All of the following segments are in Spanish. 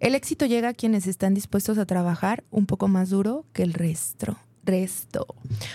El éxito llega a quienes están dispuestos a trabajar un poco más duro que el resto resto.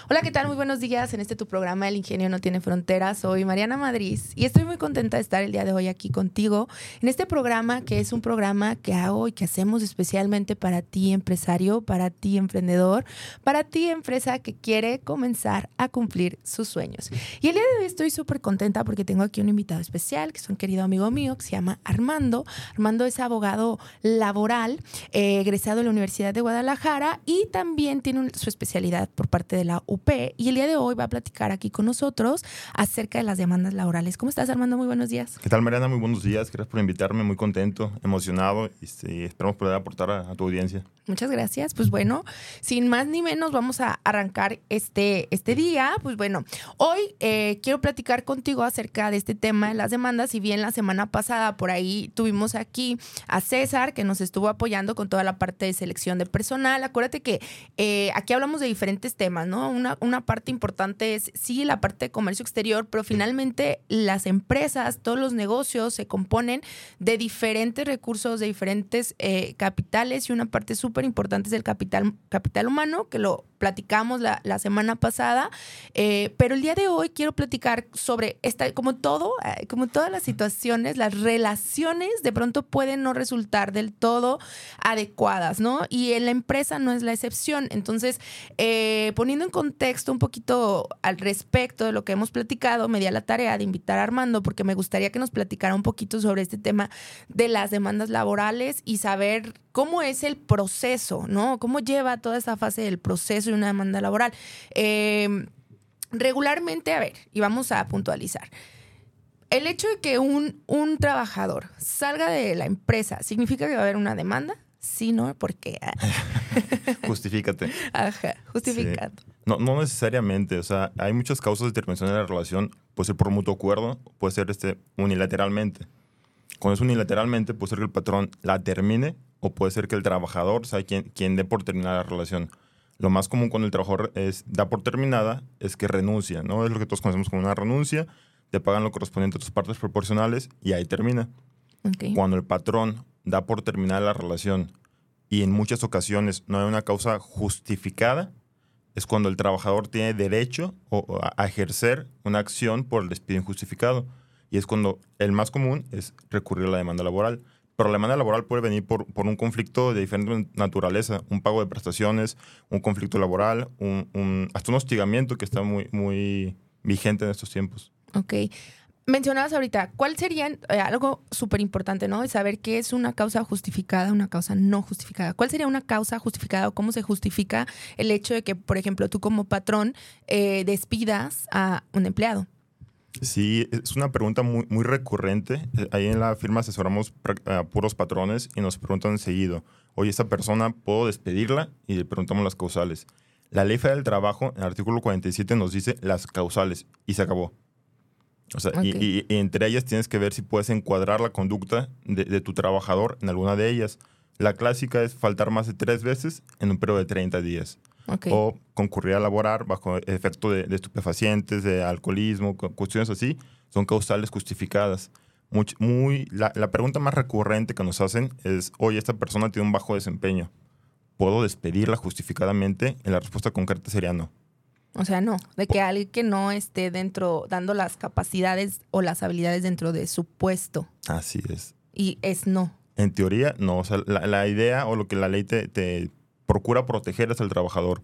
Hola, ¿qué tal? Muy buenos días en este tu programa El Ingenio no tiene fronteras. Soy Mariana Madrid y estoy muy contenta de estar el día de hoy aquí contigo en este programa que es un programa que hago y que hacemos especialmente para ti empresario, para ti emprendedor, para ti empresa que quiere comenzar a cumplir sus sueños. Y el día de hoy estoy súper contenta porque tengo aquí un invitado especial que es un querido amigo mío que se llama Armando. Armando es abogado laboral, eh, egresado de la Universidad de Guadalajara y también tiene su especialidad por parte de la UP y el día de hoy va a platicar aquí con nosotros acerca de las demandas laborales. ¿Cómo estás, Armando? Muy buenos días. ¿Qué tal, Mariana? Muy buenos días. Gracias por invitarme. Muy contento, emocionado y este, esperamos poder aportar a, tu audiencia. Muchas gracias. Pues bueno, sin más ni menos, vamos a arrancar este, este día. Pues bueno, hoy eh, quiero platicar contigo acerca de este tema de las demandas. Si bien la semana pasada por ahí tuvimos aquí a César, que nos estuvo apoyando con toda la parte de selección de personal. Acuérdate que eh, aquí hablamos de diferentes temas, ¿no? Una, una parte importante es, sí, la parte de comercio exterior, pero finalmente las empresas, todos los negocios se componen de diferentes recursos, de diferentes eh, capitales y una parte súper importante es el capital, capital humano, que lo platicamos la, la semana pasada, eh, pero el día de hoy quiero platicar sobre esta, como todo, eh, como todas las situaciones, las relaciones de pronto pueden no resultar del todo adecuadas, ¿no? Y en la empresa no es la excepción. Entonces, eh, poniendo en contexto un poquito al respecto de lo que hemos platicado, me di a la tarea de invitar a Armando porque me gustaría que nos platicara un poquito sobre este tema de las demandas laborales y saber cómo es el proceso, ¿no? Cómo lleva toda esta fase del proceso una demanda laboral. Eh, regularmente, a ver, y vamos a puntualizar. El hecho de que un, un trabajador salga de la empresa, ¿significa que va a haber una demanda? Sí, ¿no? Porque... Justifícate. Ajá, justificando. No, no necesariamente, o sea, hay muchas causas de terminación de la relación, puede ser por mutuo acuerdo, puede ser este, unilateralmente. Cuando es unilateralmente, puede ser que el patrón la termine o puede ser que el trabajador sea quien, quien dé por terminada la relación. Lo más común cuando el trabajador es, da por terminada es que renuncia, ¿no? Es lo que todos conocemos como una renuncia, te pagan lo correspondiente a tus partes proporcionales y ahí termina. Cuando el patrón da por terminada la relación y en muchas ocasiones no hay una causa justificada, es cuando el trabajador tiene derecho a ejercer una acción por el despido injustificado. Y es cuando el más común es recurrir a la demanda laboral. Pero la demanda laboral puede venir por, por un conflicto de diferente naturaleza, un pago de prestaciones, un conflicto laboral, hasta un hostigamiento que está muy, muy vigente en estos tiempos. Ok. Mencionabas ahorita, ¿cuál sería eh, algo súper importante, ¿no? De saber qué es una causa justificada, una causa no justificada. ¿Cuál sería una causa justificada o cómo se justifica el hecho de que, por ejemplo, tú como patrón eh, despidas a un empleado? Sí, es una pregunta muy, recurrente. Eh, ahí en la firma asesoramos a puros patrones y nos preguntan seguido, oye, esta persona, ¿puedo despedirla? Y le preguntamos las causales. La ley federal del trabajo, en el artículo 47, nos dice las causales y se acabó. O sea, y, entre ellas tienes que ver si puedes encuadrar la conducta de, tu trabajador en alguna de ellas. La clásica es faltar más de tres veces en un periodo de 30 días. O concurrir a laborar bajo efecto de, estupefacientes, de alcoholismo, cuestiones así, son causales justificadas. Muy, muy, la, la, pregunta más recurrente que nos hacen es, oye, esta persona tiene un bajo desempeño. ¿Puedo despedirla justificadamente? Y la respuesta concreta sería no. O sea, no, de que alguien que no esté dentro, dando las capacidades o las habilidades dentro de su puesto. Así es. Y es no. En teoría, no. O sea, la, idea o lo que la ley te, te, procura proteger es el trabajador.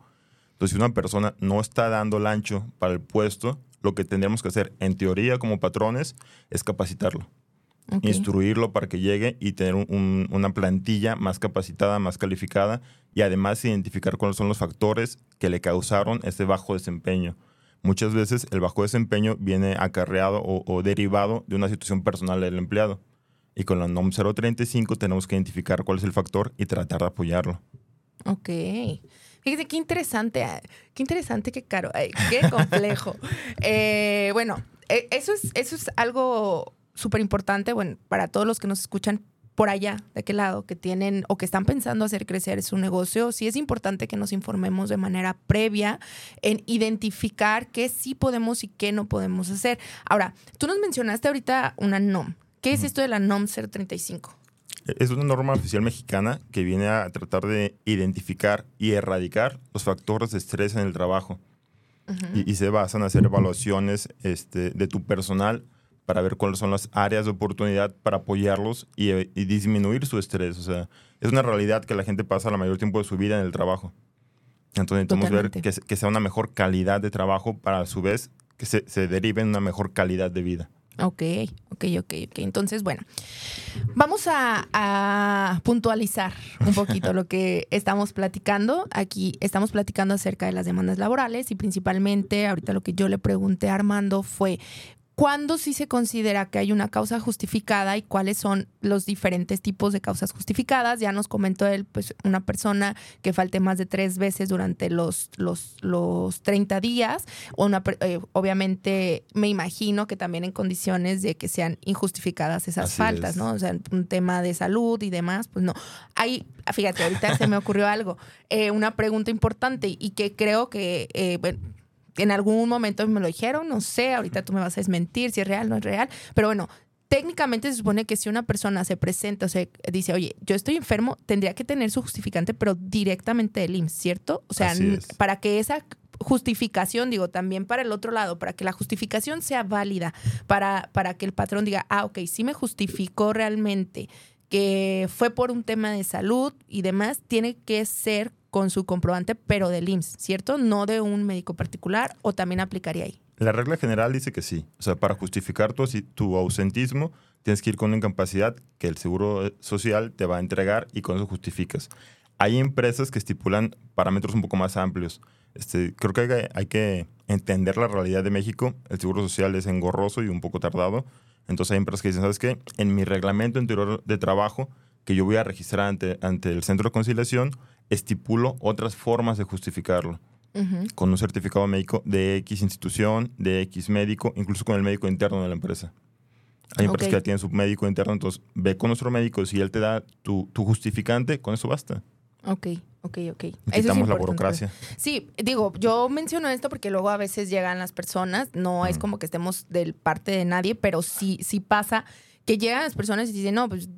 Entonces, si una persona no está dando el ancho para el puesto, lo que tendríamos que hacer, en teoría, como patrones, es capacitarlo instruirlo para que llegue y tener una plantilla más capacitada, más calificada y además identificar cuáles son los factores que le causaron ese bajo desempeño. Muchas veces el bajo desempeño viene acarreado o, derivado de una situación personal del empleado. Y con la NOM 035 tenemos que identificar cuál es el factor y tratar de apoyarlo. Ok. Fíjese qué interesante, ah, qué interesante, qué caro, qué complejo. Eh, bueno, e, eso es, eso es algo súper importante, bueno, para todos los que nos escuchan por allá, de aquel lado, que tienen o que están pensando hacer crecer su negocio, sí es importante que nos informemos de manera previa en identificar qué sí podemos y qué no podemos hacer. Ahora, tú nos mencionaste ahorita una NOM. ¿Qué es esto de la NOM 035? Es una norma oficial mexicana que viene a tratar de identificar y erradicar los factores de estrés en el trabajo. y, se basan en hacer evaluaciones este, de tu personal para ver cuáles son las áreas de oportunidad para apoyarlos y, disminuir su estrés. O sea, es una realidad que la gente pasa la mayor tiempo de su vida en el trabajo. Entonces necesitamos ver que, que, sea una mejor calidad de trabajo para a su vez que se, se derive en una mejor calidad de vida. Ok, ok, ok, ok. Entonces, bueno, vamos a, a, puntualizar un poquito lo que estamos platicando. Aquí estamos platicando acerca de las demandas laborales y principalmente ahorita lo que yo le pregunté a Armando fue, ¿Cuándo sí se considera que hay una causa justificada y cuáles son los diferentes tipos de causas justificadas? Ya nos comentó él, pues una persona que falte más de tres veces durante los, los, los 30 días, o una, eh, obviamente me imagino que también en condiciones de que sean injustificadas esas faltas, ¿no? O sea, un tema de salud y demás, pues no. Hay, fíjate, ahorita se me ocurrió algo, eh, una pregunta importante y que creo que, eh, bueno, en algún momento me lo dijeron, no sé, ahorita tú me vas a desmentir si es real o no es real, pero bueno, técnicamente se supone que si una persona se presenta, o sea, dice, oye, yo estoy enfermo, tendría que tener su justificante, pero directamente del IMSS, ¿cierto? O sea, para que esa justificación, digo, también para el otro lado, para que la justificación sea válida, para, para que el patrón diga, ah, ok, sí me justificó realmente que fue por un tema de salud y demás, tiene que ser con su comprobante, pero del IMSS, ¿cierto? No de un médico particular o también aplicaría ahí. La regla general dice que sí. O sea, para justificar tu, tu ausentismo, tienes que ir con una incapacidad que el Seguro Social te va a entregar y con eso justificas. Hay empresas que estipulan parámetros un poco más amplios. Este, creo que hay, hay que entender la realidad de México. El Seguro Social es engorroso y un poco tardado. Entonces hay empresas que dicen, ¿sabes qué? En mi reglamento interior de trabajo que yo voy a registrar ante, ante el centro de conciliación, estipulo otras formas de justificarlo. Con un certificado médico de X institución, de X médico, incluso con el médico interno de la empresa. Hay empresas que ya tienen su médico interno, entonces ve con nuestro médico, si él te da tu, tu justificante, con eso basta. Ok, ok, ok. Quitamos la burocracia. Sí, digo, yo menciono esto porque luego a veces llegan las personas, no es como que estemos del parte de nadie, pero sí, sí pasa que llegan las personas y dicen, no, pues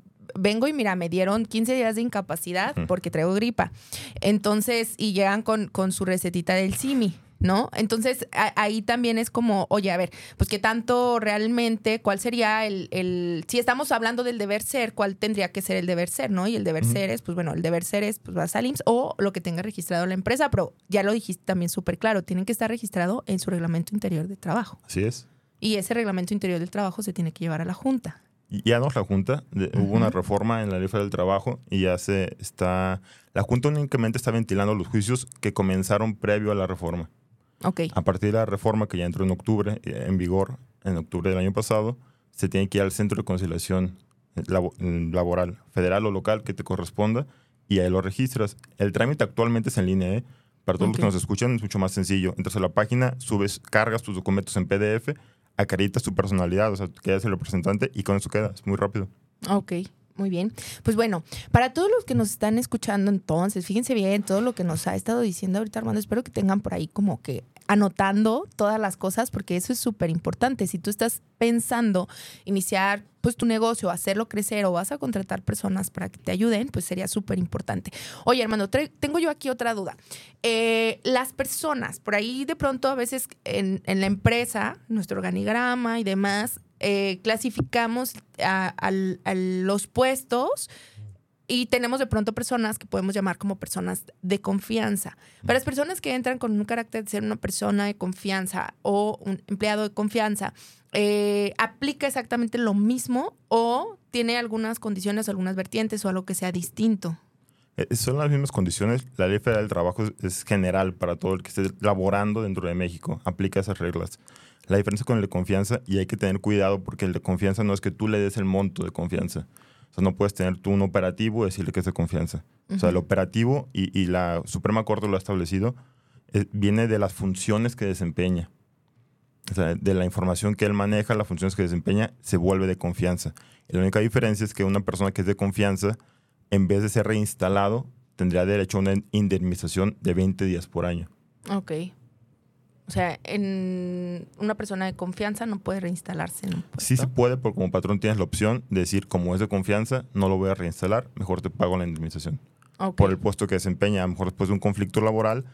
vengo y mira, me dieron 15 días de incapacidad porque traigo gripa. Entonces, y llegan con, con su recetita del SIMI. ¿no? Entonces ahí también es como, oye, a ver, pues qué tanto realmente, cuál sería el, el, si estamos hablando del deber ser, cuál tendría que ser el deber ser, ¿no? Y el deber ser es, pues bueno, el deber ser es, pues vas al IMSS o lo que tenga registrado la empresa, pero ya lo dijiste también súper claro, tienen que estar registrado en su reglamento interior de trabajo. Así es. Y ese reglamento interior del trabajo se tiene que llevar a la Junta ya no la Junta, hubo una reforma en la ley del trabajo y ya se está, la Junta únicamente está ventilando los juicios que comenzaron previo a la reforma. Okay. A partir de la reforma que ya entró en octubre, eh, en vigor en octubre del año pasado, se tiene que ir al centro de conciliación eh, mm, laboral, federal o local que te corresponda y ahí lo registras. El trámite actualmente es en línea, ¿eh? Para todos los que nos escuchan es mucho más sencillo. Entras a la página, subes, cargas tus documentos en PDF acaritas tu personalidad, o sea, quedas el representante y con eso quedas, muy rápido. Ok. Muy bien. Pues bueno, para todos los que nos están escuchando entonces, fíjense bien todo lo que nos ha estado diciendo ahorita Armando. Espero que tengan por ahí como que anotando todas las cosas porque eso es súper importante. Si tú estás pensando iniciar pues tu negocio, hacerlo crecer o vas a contratar personas para que te ayuden, pues sería súper importante. Oye, hermano, tengo yo aquí otra duda. Eh, las personas, por ahí de pronto a veces en, la empresa, nuestro organigrama y demás, eh, clasificamos a, los puestos y tenemos de pronto personas que podemos llamar como personas de confianza. Para las personas que entran con un carácter de ser una persona de confianza o un empleado de confianza, eh, ¿aplica exactamente lo mismo o tiene algunas condiciones, algunas vertientes o algo que sea distinto? Eh, son las mismas condiciones. La ley federal del trabajo es general para todo el que esté laborando dentro de México. Aplica esas reglas. La diferencia con el de confianza, y hay que tener cuidado porque el de confianza no es que tú le des el monto de confianza O sea, no puedes tener tú un operativo y decirle que es de confianza. O sea, el operativo y, y la Suprema Corte lo ha establecido, eh, viene de las funciones que desempeña. O sea, de la información que él maneja, las funciones que desempeña, se vuelve de confianza. Y la única diferencia es que una persona que es de confianza, en vez de ser reinstalado, tendría derecho a una indemnización de 20 días por año. Ok. O sea, en una persona de confianza no puede reinstalarse en un puesto. Sí se puede, porque como patrón tienes la opción de decir, como es de confianza, no lo voy a reinstalar, mejor te pago la indemnización. Por el puesto que desempeña, a lo mejor después de un conflicto laboral,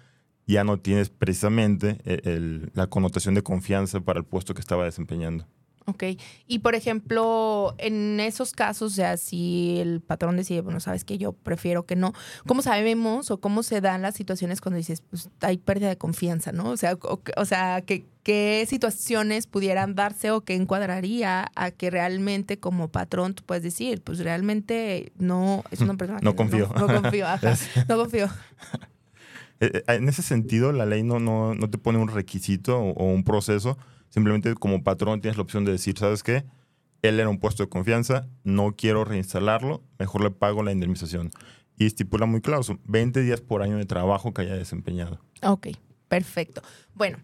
ya no tienes precisamente el- el- la connotación de confianza para el puesto que estaba desempeñando. Ok. Y por ejemplo, en esos casos, o sea, si el patrón decide, bueno, sabes que yo prefiero que no, ¿cómo sabemos o cómo se dan las situaciones cuando dices, pues hay pérdida de confianza, ¿no? O sea, o, o sea, ¿qué, qué situaciones pudieran darse o qué encuadraría a que realmente como patrón tú puedes decir, pues realmente no es una persona No que confío. No, no confío, ajá, no confío. Eh, eh, En ese sentido, la ley no, no, no te pone un requisito o, o un proceso. Simplemente como patrón tienes la opción de decir, ¿sabes qué? Él era un puesto de confianza, no quiero reinstalarlo, mejor le pago la indemnización. Y estipula muy claro, son 20 días por año de trabajo que haya desempeñado. Ok, perfecto. Bueno,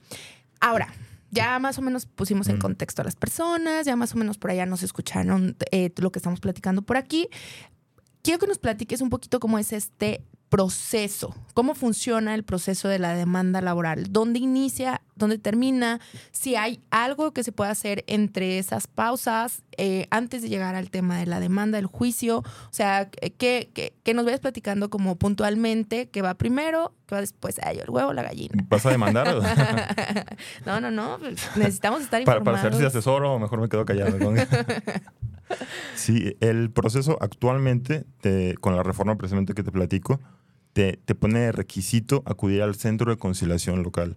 ahora, ya más o menos pusimos en contexto a las personas, ya más o menos por allá nos escucharon eh, lo que estamos platicando por aquí. Quiero que nos platiques un poquito cómo es este proceso, cómo funciona el proceso de la demanda laboral, dónde inicia, dónde termina, si hay algo que se pueda hacer entre esas pausas eh, antes de llegar al tema de la demanda, del juicio, o sea, que, que, que nos vayas platicando como puntualmente qué va primero, qué va después, ay, el huevo o la gallina. ¿Vas a demandar? no, no, no, pues, necesitamos estar para, informados. para saber si asesoro o mejor me quedo callado. ¿no? sí, el proceso actualmente, te- con la reforma precisamente que te platico, te, te pone de requisito acudir al centro de conciliación local.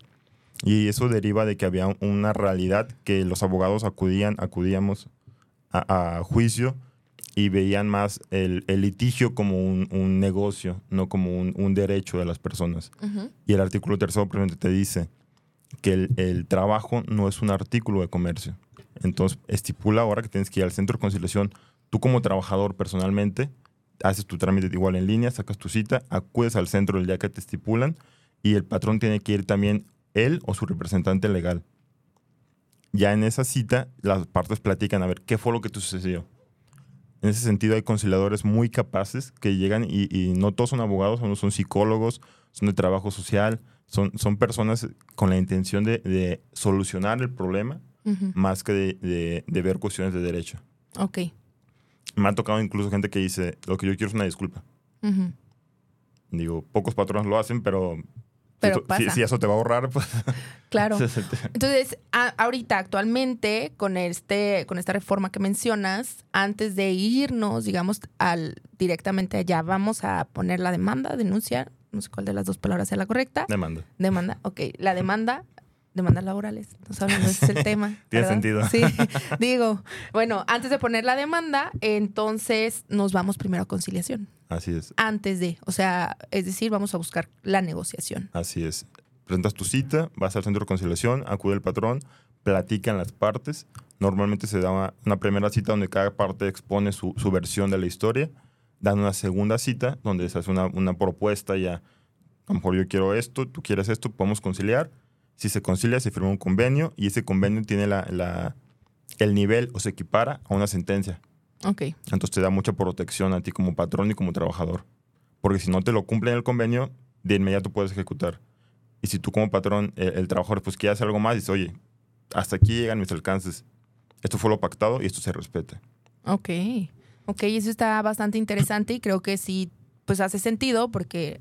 Y eso deriva de que había una realidad que los abogados acudían, acudíamos a, a juicio y veían más el, el litigio como un, un negocio, no como un, un derecho de las personas. Y el artículo tercero te dice que el, el trabajo no es un artículo de comercio. Entonces, estipula ahora que tienes que ir al centro de conciliación. Tú como trabajador personalmente, haces tu trámite igual en línea, sacas tu cita, acudes al centro el día que te estipulan y el patrón tiene que ir también él o su representante legal. Ya en esa cita, las partes platican a ver qué fue lo que te sucedió. En ese sentido, hay conciliadores muy capaces que llegan y, y no todos son abogados, unos son psicólogos, son de trabajo social, son, son personas con la intención de, de solucionar el problema más que de, de- de ver cuestiones de derecho. Ok. Me ha tocado incluso gente que dice, lo que yo quiero es una disculpa. Digo, pocos patrones lo hacen, pero, Pero si, tú- si- pasa. si eso te va a ahorrar, pues... Claro. Entonces, a- ahorita, actualmente, con este, con esta reforma que mencionas, antes de irnos, digamos, al directamente allá, vamos a poner la demanda, denuncia, no sé cuál de las dos palabras sea la correcta. Demanda. Demanda, ok. La demanda, demandas laborales. Estamos hablando, ese es el tema. Tiene sentido. Sí. Digo, bueno, antes de poner la demanda, entonces nos vamos primero a conciliación. Así es, Antes de, o sea, es decir, vamos a buscar la negociación. así es. Presentas tu cita, vas al centro de conciliación, acude el patrón, platican las partes. Normalmente se da una, una primera cita donde cada parte expone su, su versión de la historia. Dan una segunda cita donde se hace una, una propuesta ya. A lo mejor yo quiero esto, tú quieres esto, podemos conciliar. Si se concilia, se firma un convenio y ese convenio tiene la, la- el nivel o se equipara a una sentencia. Ok. Entonces te da mucha protección a ti como patrón y como trabajador. Porque si no te lo cumplen el convenio, de inmediato puedes ejecutar. Y si tú como patrón, el, el trabajador, pues quiere hacer algo más, dices, oye, hasta aquí llegan mis alcances. Esto fue lo pactado y esto se respeta. Ok, ok, eso está bastante interesante y creo que sí, pues hace sentido porque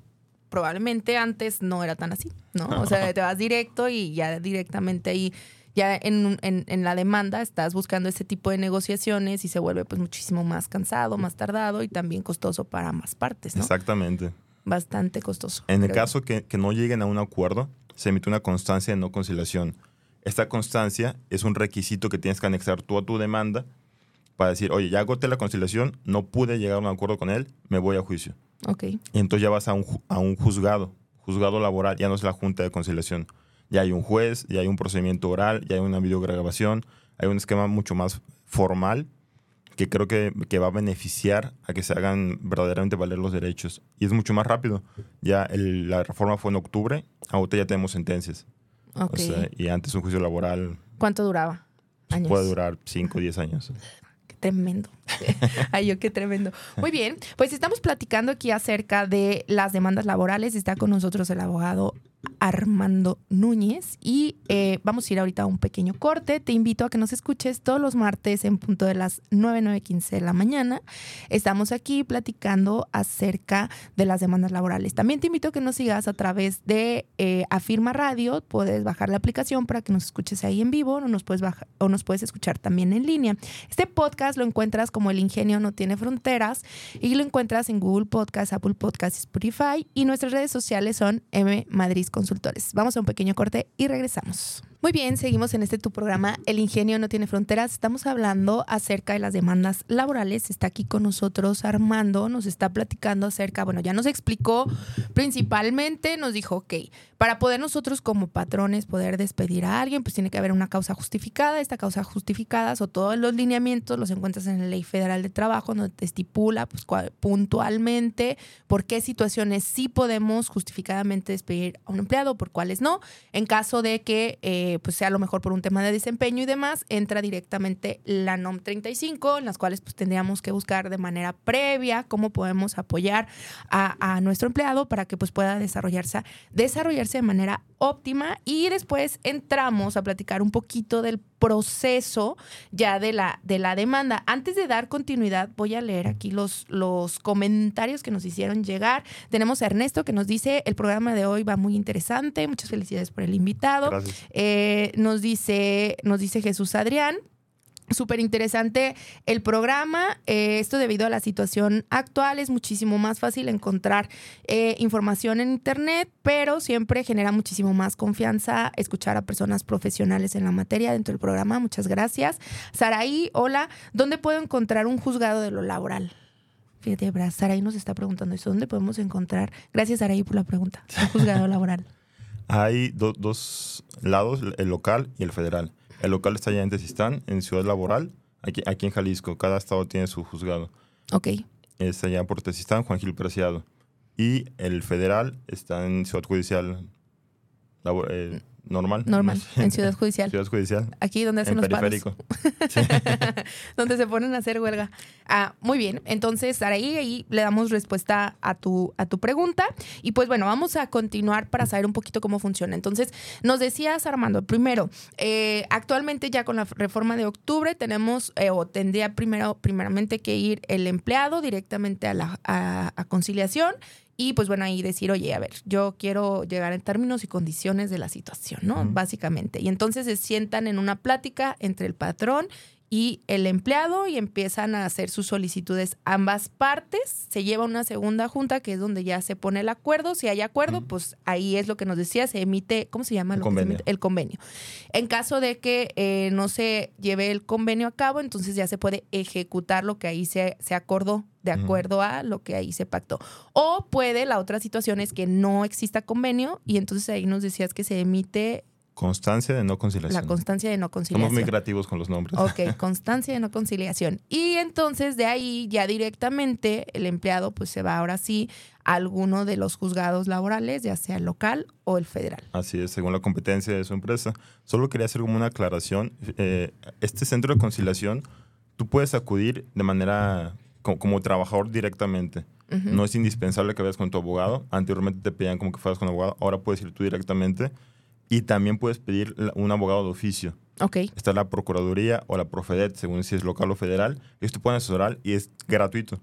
probablemente antes no era tan así, ¿no? O sea, te vas directo y ya directamente ahí, ya en, en, en la demanda estás buscando ese tipo de negociaciones y se vuelve pues muchísimo más cansado, más tardado y también costoso para ambas partes, ¿no? Exactamente. Bastante costoso. En el caso que, que no lleguen a un acuerdo, se emite una constancia de no conciliación. Esta constancia es un requisito que tienes que anexar tú a tu demanda para decir, oye, ya agoté la conciliación, no pude llegar a un acuerdo con él, me voy a juicio. Ok, Y entonces ya vas a un, a un juzgado, juzgado laboral, ya no es la junta de conciliación. Ya hay un juez, ya hay un procedimiento oral, ya hay una videograbación, hay un esquema mucho más formal que creo que, que, va a beneficiar a que se hagan verdaderamente valer los derechos. Y es mucho más rápido. Ya el, la reforma fue en octubre, ahorita ya tenemos sentencias. Ok. O sea, y antes un juicio laboral ¿Cuánto duraba? Años. puede durar 5 o 10 años. Tremendo. Ay, yo qué tremendo. Muy bien, pues estamos platicando aquí acerca de las demandas laborales. Está con nosotros el abogado Armando Núñez y eh, vamos a ir ahorita a un pequeño corte. Te invito a que nos escuches todos los martes en punto de las 9, 9, 15 de la mañana. Estamos aquí platicando acerca de las demandas laborales. También te invito a que nos sigas a través de eh, Afirma Radio. Puedes bajar la aplicación para que nos escuches ahí en vivo o nos, puedes o nos puedes escuchar también en línea. Este podcast lo encuentras como El Ingenio No Tiene Fronteras y lo encuentras en Google Podcast, Apple Podcast, Spotify y nuestras redes sociales son M Madrid Consultores. Vamos a un pequeño corte y regresamos. Muy bien, seguimos en este tu programa El Ingenio no tiene fronteras. Estamos hablando acerca de las demandas laborales. Está aquí con nosotros Armando, nos está platicando acerca, bueno, ya nos explicó principalmente, nos dijo, ok, para poder nosotros como patrones poder despedir a alguien, pues tiene que haber una causa justificada. Esta causa justificada o todos los lineamientos los encuentras en la Ley Federal de Trabajo, donde te estipula pues, puntualmente por qué situaciones sí podemos justificadamente despedir a un empleado, por cuáles no. En caso de que pues sea a lo mejor por un tema de desempeño y demás, entra directamente la NOM 35, en las cuales pues tendríamos que buscar de manera previa cómo podemos apoyar a, a nuestro empleado para que pues pueda desarrollarse, desarrollarse de manera óptima. Y después entramos a platicar un poquito del proceso ya de la, de la demanda. Antes de dar continuidad, voy a leer aquí los, los comentarios que nos hicieron llegar. Tenemos a Ernesto que nos dice, el programa de hoy va muy interesante, muchas felicidades por el invitado. Eh, nos, dice, nos dice Jesús Adrián. Súper interesante el programa. Eh, esto debido a la situación actual es muchísimo más fácil encontrar eh, información en Internet, pero siempre genera muchísimo más confianza escuchar a personas profesionales en la materia dentro del programa. Muchas gracias. Saraí, hola. ¿Dónde puedo encontrar un juzgado de lo laboral? Fíjate, Saraí nos está preguntando eso. ¿Dónde podemos encontrar? Gracias, Saraí, por la pregunta. Un juzgado laboral. Hay do dos lados, el local y el federal. El local está allá en Tezistán, en Ciudad Laboral, aquí, aquí en Jalisco. Cada estado tiene su juzgado. Ok. Está allá por Tezistán, Juan Gil Preciado. Y el federal está en Ciudad Judicial eh, normal. Normal, en Ciudad Judicial. Ciudad Judicial. Aquí donde hacen en los periférico. Sí. donde se ponen a hacer huelga. Ah, muy bien, entonces ahí, ahí le damos respuesta a tu, a tu pregunta. Y pues bueno, vamos a continuar para saber un poquito cómo funciona. Entonces, nos decías, Armando, primero, eh, actualmente ya con la reforma de octubre tenemos, eh, o tendría primero, primeramente que ir el empleado directamente a la a, a conciliación y pues bueno, ahí decir, oye, a ver, yo quiero llegar en términos y condiciones de la situación, ¿no? Básicamente. Y entonces se sientan en una plática entre el patrón y el empleado y empiezan a hacer sus solicitudes ambas partes. Se lleva una segunda junta que es donde ya se pone el acuerdo. Si hay acuerdo, pues ahí es lo que nos decía, se emite, ¿cómo se llama? Un lo que se convenio. El convenio. En caso de que eh, no se lleve el convenio a cabo, entonces ya se puede ejecutar lo que ahí se, se acordó de acuerdo a lo que ahí se pactó. O puede, la otra situación es que no exista convenio y entonces ahí nos decías que se emite Constancia de no la conciliación. constancia de no Somos conciliación. muy creativos con los nombres. Ok, constancia de no conciliación. Y entonces de ahí ya directamente el empleado pues se va ahora sí a alguno de los juzgados laborales, ya sea el local o el federal. Así es, según la competencia de su empresa. Solo quería hacer como una aclaración. Eh, este centro de conciliación, tú puedes acudir de manera co- como, trabajador directamente. No es indispensable que vayas con tu abogado. Anteriormente te pedían como que fueras con abogado. Ahora puedes ir tú directamente. Y también puedes pedir un abogado de oficio. Ok, Está la Procuraduría o la Profedet, según si es local o federal. Ellos te pueden asesorar y es gratuito.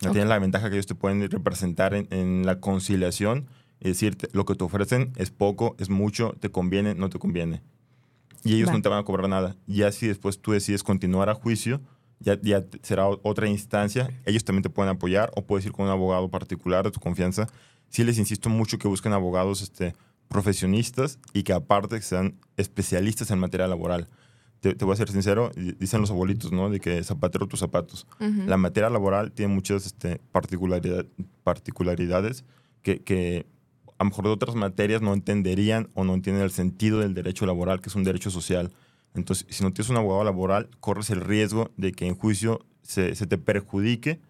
Ya Ok. Tienen la ventaja que ellos te pueden representar en, en la conciliación y decirte lo que te ofrecen es poco, es mucho, te conviene, no te conviene. Y ellos Va. no te van a cobrar nada. Ya si después tú decides continuar a juicio, ya, será otra instancia. Ellos también te pueden apoyar o puedes ir con un abogado particular de tu confianza. Sí les insisto mucho que busquen abogados este, profesionistas y que aparte sean especialistas en materia laboral. Te, te voy a ser sincero, dicen los abuelitos, ¿no? De que zapatero tus zapatos. La materia laboral tiene muchas este, particularidad- particularidades que, que a lo mejor de otras materias no entenderían o no entienden el sentido del derecho laboral, que es un derecho social. Entonces, si no tienes un abogado laboral, corres el riesgo de que en juicio se, se te perjudique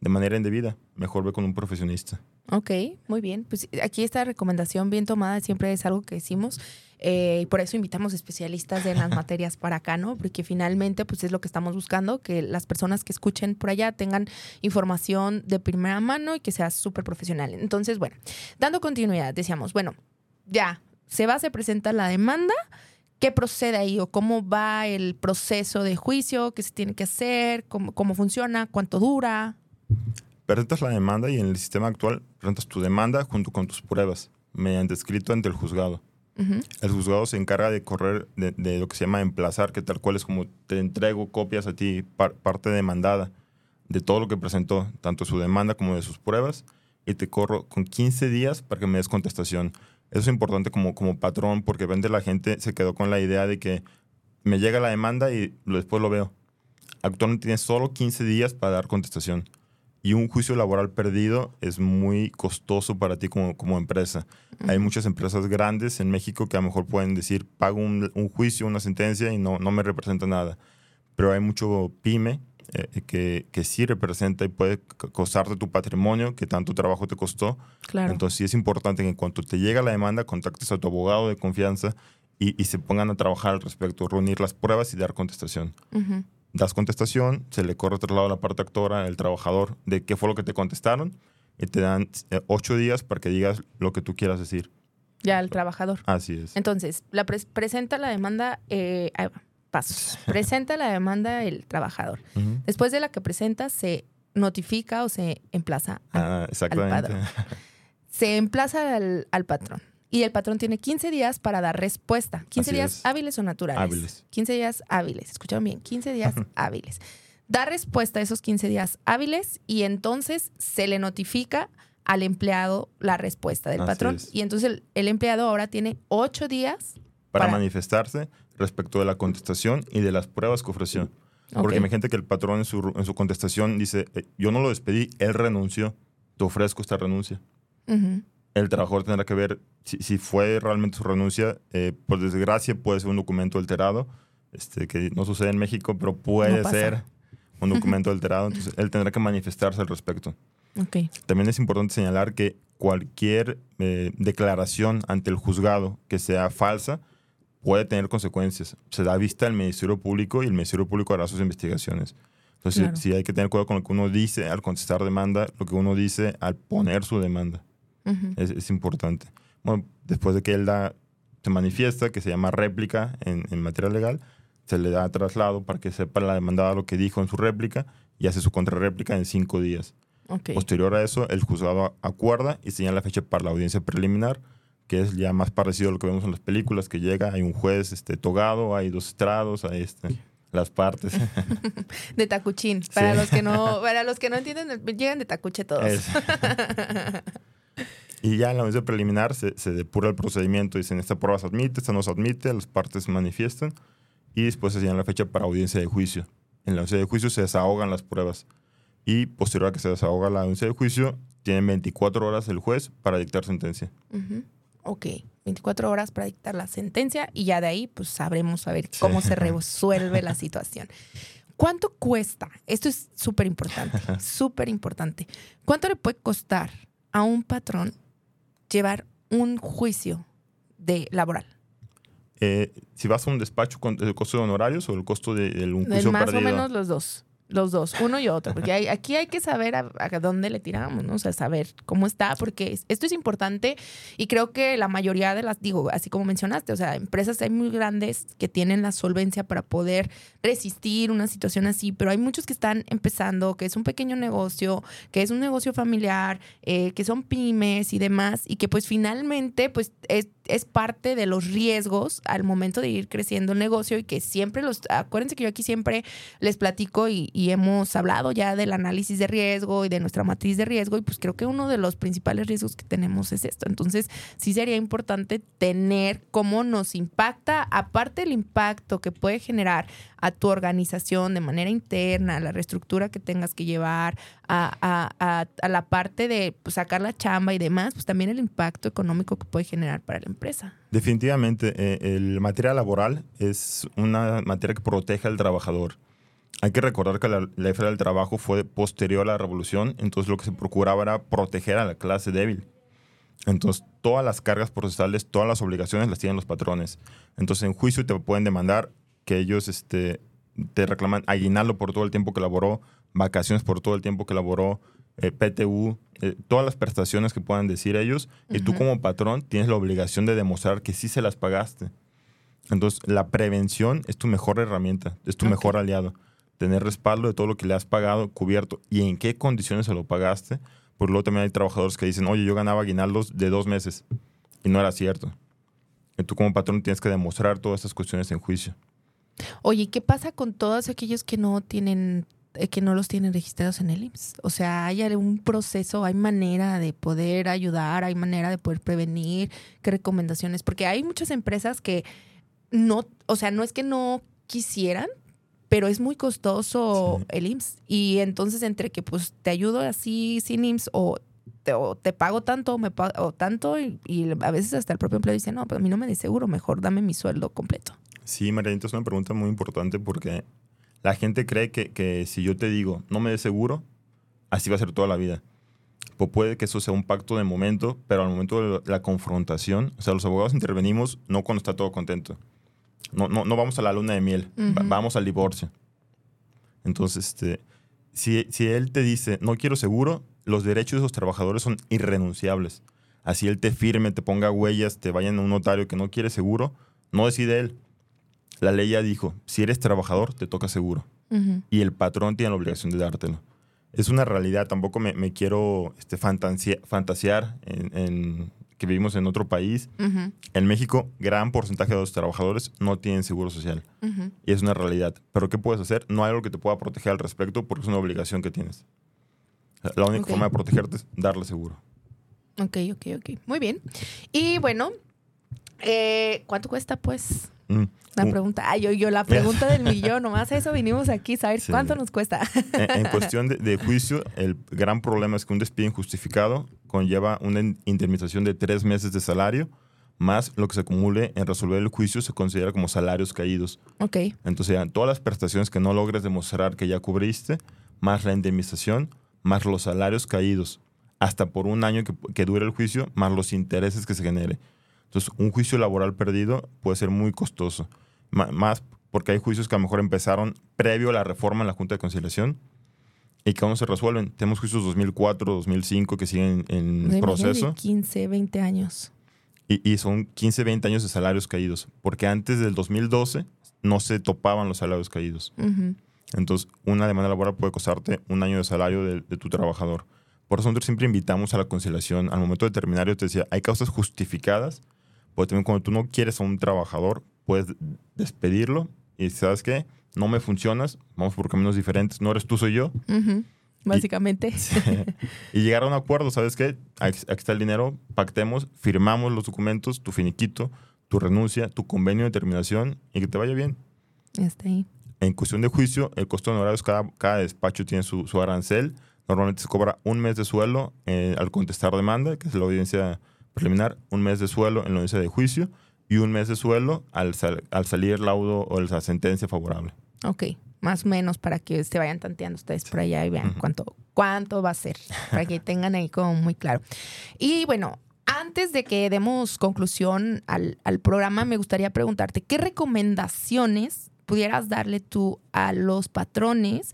de manera indebida, mejor ve con un profesionista. Ok, muy bien. Pues aquí esta recomendación bien tomada siempre es algo que decimos eh, y por eso invitamos especialistas en las materias para acá, ¿no? Porque finalmente pues es lo que estamos buscando, que las personas que escuchen por allá tengan información de primera mano y que sea súper profesional. Entonces, bueno, dando continuidad, decíamos, bueno, ya, se va, se presenta la demanda. ¿Qué procede ahí o cómo va el proceso de juicio? ¿Qué se tiene que hacer? ¿Cómo, cómo funciona? ¿Cuánto dura? Presentas la demanda y en el sistema actual presentas tu demanda junto con tus pruebas, mediante escrito ante el juzgado. El juzgado se encarga de correr de, lo que se llama emplazar, que tal cual es como te entrego copias a ti, parte demandada, de todo lo que presentó, tanto su demanda como de sus pruebas, y te corro con 15 días para que me des contestación. Eso es importante como, como patrón, porque vende la gente se quedó con la idea de que me llega la demanda y después lo veo. Actualmente tienes solo 15 días para dar contestación y un juicio laboral perdido es muy costoso para ti como, como empresa. Hay muchas empresas grandes en México que a lo mejor pueden decir, pago un, un juicio, una sentencia y no, no me representa nada. Pero hay mucho pyme eh, que, que, sí representa y puede costarte tu patrimonio, que tanto trabajo te costó. Claro. Entonces sí es importante que en cuanto te llega la demanda, contactes a tu abogado de confianza y, y se pongan a trabajar al respecto, reunir las pruebas y dar contestación das contestación, se le corre traslado a la parte actora, el trabajador, de qué fue lo que te contestaron, y te dan eh, ocho días para que digas lo que tú quieras decir. Ya, el trabajador. Así es. Entonces, la presenta la demanda, eh, pasos. presenta la demanda el trabajador. Después de la que presenta, se notifica o se emplaza al, ah, padrón. Se emplaza al, al patrón. Y el patrón tiene 15 días para dar respuesta. 15 días hábiles o naturales. Hábiles. 15 días hábiles. Escucharon bien, 15 días hábiles. Da respuesta a esos 15 días hábiles y entonces se le notifica al empleado la respuesta del patrón. Y entonces el, empleado ahora tiene 8 días para, manifestarse respecto de la contestación y de las pruebas que ofreció. Porque imagínate que el patrón en su, en su contestación dice, eh, yo no lo despedí, él renunció, te ofrezco esta renuncia el trabajador tendrá que ver si, fue realmente su renuncia. Eh, por desgracia, puede ser un documento alterado, este, que no sucede en México, pero puede ser un documento alterado. Entonces, él tendrá que manifestarse al respecto. Okay. También es importante señalar que cualquier eh, declaración ante el juzgado que sea falsa puede tener consecuencias. Se da vista al Ministerio Público y el Ministerio Público hará sus investigaciones. Entonces, sí hay que tener cuidado con lo que uno dice al contestar demanda, lo que uno dice al poner su demanda es, importante. Bueno, después de que él da, se manifiesta, que se llama réplica en, en materia legal, se le da traslado para que sepa la demandada lo que dijo en su réplica y hace su contrarréplica en cinco días. Posterior a eso, el juzgado acuerda y señala la fecha para la audiencia preliminar, que es ya más parecido a lo que vemos en las películas, que llega, hay un juez este, togado, hay dos estrados, hay este, las partes. de tacuchín. Para los que no, para los que no entienden, llegan de tacuche todos. Y ya en la audiencia preliminar se, se, depura el procedimiento. Dicen, esta prueba se admite, esta no se admite, las partes se manifiestan y después se señala la fecha para audiencia de juicio. En la audiencia de juicio se desahogan las pruebas y posterior a que se desahoga la audiencia de juicio, tienen 24 horas el juez para dictar sentencia. Ok, 24 horas para dictar la sentencia y ya de ahí pues sabremos a ver cómo se resuelve la situación. ¿Cuánto cuesta? Esto es súper importante, súper importante. ¿Cuánto le puede costar a un patrón llevar un juicio de laboral? Eh, si vas a un despacho, con ¿el costo de honorarios o el costo de, un juicio Más o menos los dos. Los dos, uno y otro, porque aquí hay que saber a, dónde le tiramos, ¿no? O sea, saber cómo está, porque esto es importante y creo que la mayoría de las, digo, así como mencionaste, o sea, empresas hay muy grandes que tienen la solvencia para poder resistir una situación así, pero hay muchos que están empezando, que es un pequeño negocio, que es un negocio familiar, eh, que son pymes y demás, y que pues finalmente, pues es, es parte de los riesgos al momento de ir creciendo el negocio y que siempre los, acuérdense que yo aquí siempre les platico y, y hemos hablado ya del análisis de riesgo y de nuestra matriz de riesgo y pues creo que uno de los principales riesgos que tenemos es esto. Entonces sí sería importante tener cómo nos impacta, aparte del impacto que puede generar a tu organización de manera interna, la reestructura que tengas que llevar, a, la parte de pues, sacar la chamba y demás, pues también el impacto económico que puede generar para la empresa. Definitivamente, eh, el material laboral es una materia que protege al trabajador Hay que recordar que la federal del trabajo fue posterior a la revolución, entonces lo que se procuraba era proteger a la clase débil. Entonces, todas las cargas procesales, todas las obligaciones las tienen los patrones. Entonces, en juicio te pueden demandar que ellos este, te reclaman aguinaldo por todo el tiempo que laboró, vacaciones por todo el tiempo que laboró, eh, PTU, eh, todas las prestaciones que puedan decir ellos. Y tú como patrón tienes la obligación de demostrar que sí se las pagaste. Entonces, la prevención es tu mejor herramienta, es tu mejor aliado. Tener respaldo de todo lo que le has pagado, cubierto y en qué condiciones se lo pagaste. Porque luego también hay trabajadores que dicen, oye, yo ganaba aguinaldos de dos meses. Y no era cierto. Y tú como patrón tienes que demostrar todas estas cuestiones en juicio. Oye, ¿qué pasa con todos aquellos que no tienen que no los tienen registrados en el IMSS? O sea, hay un proceso, hay manera de poder ayudar, hay manera de poder prevenir, qué recomendaciones, porque hay muchas empresas que no, o sea, no es que no quisieran, pero es muy costoso el IMSS. Y entonces entre que pues te ayudo así sin IMSS o te, pago tanto me pago, tanto y, a veces hasta el propio empleado dice, no, pero a mí no me de seguro, mejor dame mi sueldo completo. Sí, Marianita, es una pregunta muy importante porque la gente cree que, que si yo te digo, no me de seguro, así va a ser toda la vida. Pues puede que eso sea un pacto de momento, pero al momento de la confrontación, o sea, los abogados intervenimos no cuando está todo contento. No, no, no vamos a la luna de miel, vamos al divorcio. Entonces, este, si, si él te dice, no quiero seguro, los derechos de los trabajadores son irrenunciables. Así él te firme, te ponga huellas, te vayan a un notario que no quiere seguro, no decide él. La ley ya dijo, si eres trabajador, te toca seguro. Y el patrón tiene la obligación de dártelo. Es una realidad, tampoco me, quiero este, fantasear en, que vivimos en otro país. En México, gran porcentaje de los trabajadores no tienen seguro social. Y es una realidad. Pero ¿qué puedes hacer? No hay algo que te pueda proteger al respecto porque es una obligación que tienes. La única forma de protegerte es darle seguro. Ok, ok, ok. Muy bien. Y bueno, eh, ¿cuánto cuesta pues? Mm. La uh. pregunta, ay, yo, yo la pregunta del millón, nomás eso vinimos aquí, saber cuánto nos cuesta. En, cuestión de, juicio, el gran problema es que un despido injustificado conlleva una indemnización de tres meses de salario, más lo que se acumule en resolver el juicio se considera como salarios caídos. Ok. Entonces, todas las prestaciones que no logres demostrar que ya cubriste, más la indemnización, más los salarios caídos, hasta por un año que, que dure el juicio, más los intereses que se genere. Entonces, un juicio laboral perdido puede ser muy costoso más porque hay juicios que a lo mejor empezaron previo a la reforma en la Junta de Conciliación y que aún no se resuelven. Tenemos juicios 2004, 2005 que siguen en proceso. 15, 20 años. Y, y, son 15, 20 años de salarios caídos, porque antes del 2012 no se topaban los salarios caídos. Entonces, una demanda laboral puede costarte un año de salario de, de, tu trabajador. Por eso nosotros siempre invitamos a la conciliación. Al momento de terminar, yo te decía, hay causas justificadas, porque también cuando tú no quieres a un trabajador, puedes despedirlo y sabes qué, no me funcionas, vamos por caminos diferentes, no eres tú, soy yo. Básicamente. Y, llegar a un acuerdo, ¿sabes qué? Aquí, está el dinero, pactemos, firmamos los documentos, tu finiquito, tu renuncia, tu convenio de terminación y que te vaya bien. Está ahí. En cuestión de juicio, el costo de honorarios, cada, cada despacho tiene su, su, arancel. Normalmente se cobra un mes de suelo eh, al contestar demanda, que es la audiencia preliminar, un mes de suelo en la audiencia de juicio y un mes de suelo al, al salir el laudo o la sentencia favorable. Ok, más o menos para que se vayan tanteando ustedes por allá y vean cuánto, cuánto va a ser, para que tengan ahí como muy claro. Y bueno, antes de que demos conclusión al, al programa, me gustaría preguntarte, ¿qué recomendaciones pudieras darle tú a los patrones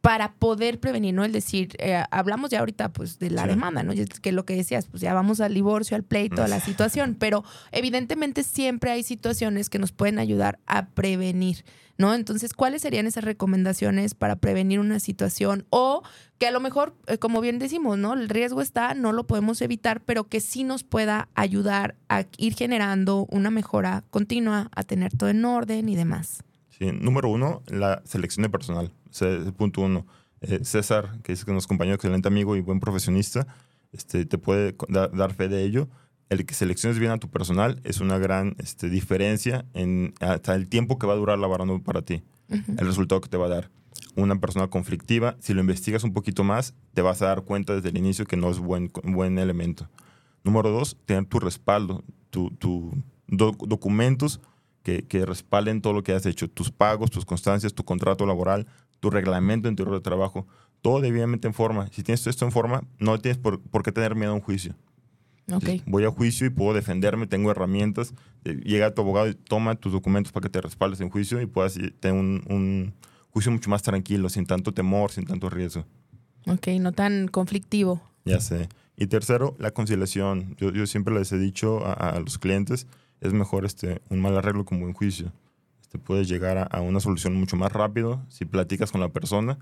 para poder prevenir, ¿no? El decir, eh, hablamos ya ahorita pues de la demanda, ¿no? Que lo que decías, pues ya vamos al divorcio, al pleito, a la situación, pero evidentemente siempre hay situaciones que nos pueden ayudar a prevenir, ¿no? Entonces, ¿cuáles serían esas recomendaciones para prevenir una situación? O que a lo mejor, eh, como bien decimos, ¿no? El riesgo está, no lo podemos evitar, pero que sí nos pueda ayudar a ir generando una mejora continua, a tener todo en orden y demás. Sí, número uno, la selección de personal punto uno. Eh, César, que es que nos acompañó, excelente amigo y buen profesionista, este, te puede dar fe de ello. El que selecciones bien a tu personal es una gran este, diferencia en hasta el tiempo que va a durar laborando para ti, el resultado que te va a dar. Una persona conflictiva, si lo investigas un poquito más, te vas a dar cuenta desde el inicio que no es buen, buen elemento. Número dos, tener tu respaldo, tus tu documentos que, que, respalden todo lo que has hecho, tus pagos, tus constancias, tu contrato laboral, tu reglamento interior de trabajo, todo debidamente en forma. Si tienes esto en forma, no tienes por, por qué tener miedo a un juicio. Voy a juicio y puedo defenderme, tengo herramientas. Eh, Llega tu abogado y toma tus documentos para que te respaldes en juicio y puedas eh, tener un, un juicio mucho más tranquilo, sin tanto temor, sin tanto riesgo. Ok, no tan conflictivo. Ya sé. Y tercero, la conciliación. Yo, yo siempre les he dicho a, a los clientes, es mejor este, un mal arreglo como un juicio. Este, puedes llegar a, una solución mucho más rápido si platicas con la persona.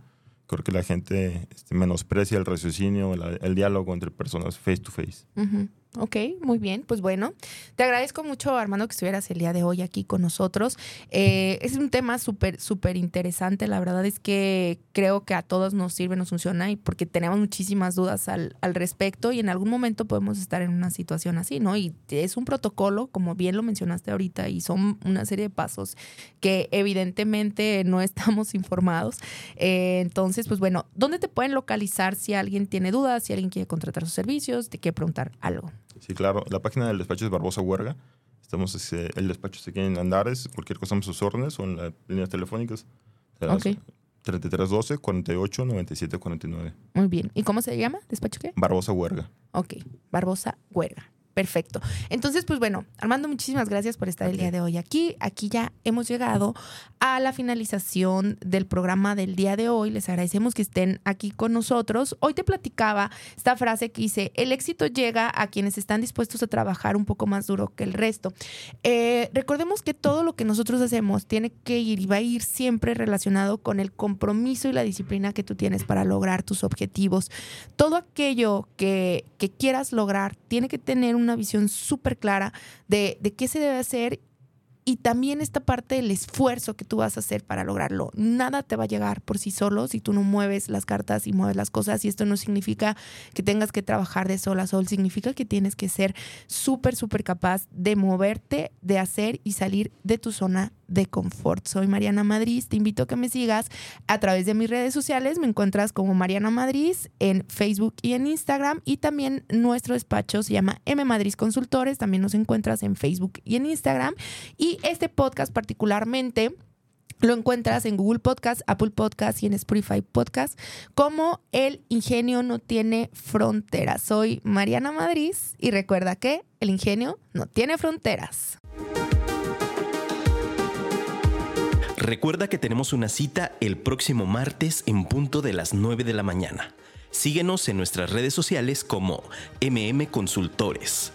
Creo que la gente este, menosprecia el raciocinio, el, el diálogo entre personas face to face. Ujú. Ok, muy bien. Pues bueno, te agradezco mucho, Armando, que estuvieras el día de hoy aquí con nosotros. Eh, es un tema súper, súper interesante. La verdad es que creo que a todos nos sirve, nos funciona y porque tenemos muchísimas dudas al, al respecto y en algún momento podemos estar en una situación así, ¿no? Y es un protocolo, como bien lo mencionaste ahorita, y son una serie de pasos que evidentemente no estamos informados. Eh, entonces, pues bueno, ¿dónde te pueden localizar si alguien tiene dudas, si alguien quiere contratar sus servicios, te quiere preguntar algo? Sí, claro. La página del despacho es Barbosa Huerga. Estamos, este, el despacho se queda en Andares. Cualquier cosa en sus órdenes o en las líneas telefónicas. Las Ok. 3312 48 97 49. Muy bien. ¿Y cómo se llama? ¿Despacho qué? Barbosa Huerga. Ok, Barbosa Huerga. Perfecto. Entonces, pues bueno, Armando, muchísimas gracias por estar el Ok. día de hoy aquí. Aquí ya hemos llegado a la finalización del programa del día de hoy. Les agradecemos que estén aquí con nosotros. Hoy te platicaba esta frase que dice, el éxito llega a quienes están dispuestos a trabajar un poco más duro que el resto. Eh, recordemos que todo lo que nosotros hacemos tiene que ir y va a ir siempre relacionado con el compromiso y la disciplina que tú tienes para lograr tus objetivos todo aquello que, que quieras lograr tiene que tener una visión súper clara de, de qué se debe hacer y también esta parte del esfuerzo que tú vas a hacer para lograrlo. Nada te va a llegar por sí solo si tú no mueves las cartas y mueves las cosas. Y esto no significa que tengas que trabajar de sol a sol, significa que tienes que ser súper, súper capaz de moverte, de hacer y salir de tu zona de confort. Soy Mariana Madrid, te invito a que me sigas a través de mis redes sociales. Me encuentras como Mariana Madrid en Facebook y en Instagram. Y también nuestro despacho se llama M Madrid Consultores. También nos encuentras en Facebook y en Instagram. Este podcast particularmente... Lo encuentras en Google Podcast, Apple Podcast y en Spotify Podcast como El ingenio no tiene fronteras. Soy Mariana Madrid y recuerda que el ingenio no tiene fronteras. Recuerda que tenemos una cita el próximo martes en punto de las 9 de la mañana. Síguenos en nuestras redes sociales como MM Consultores.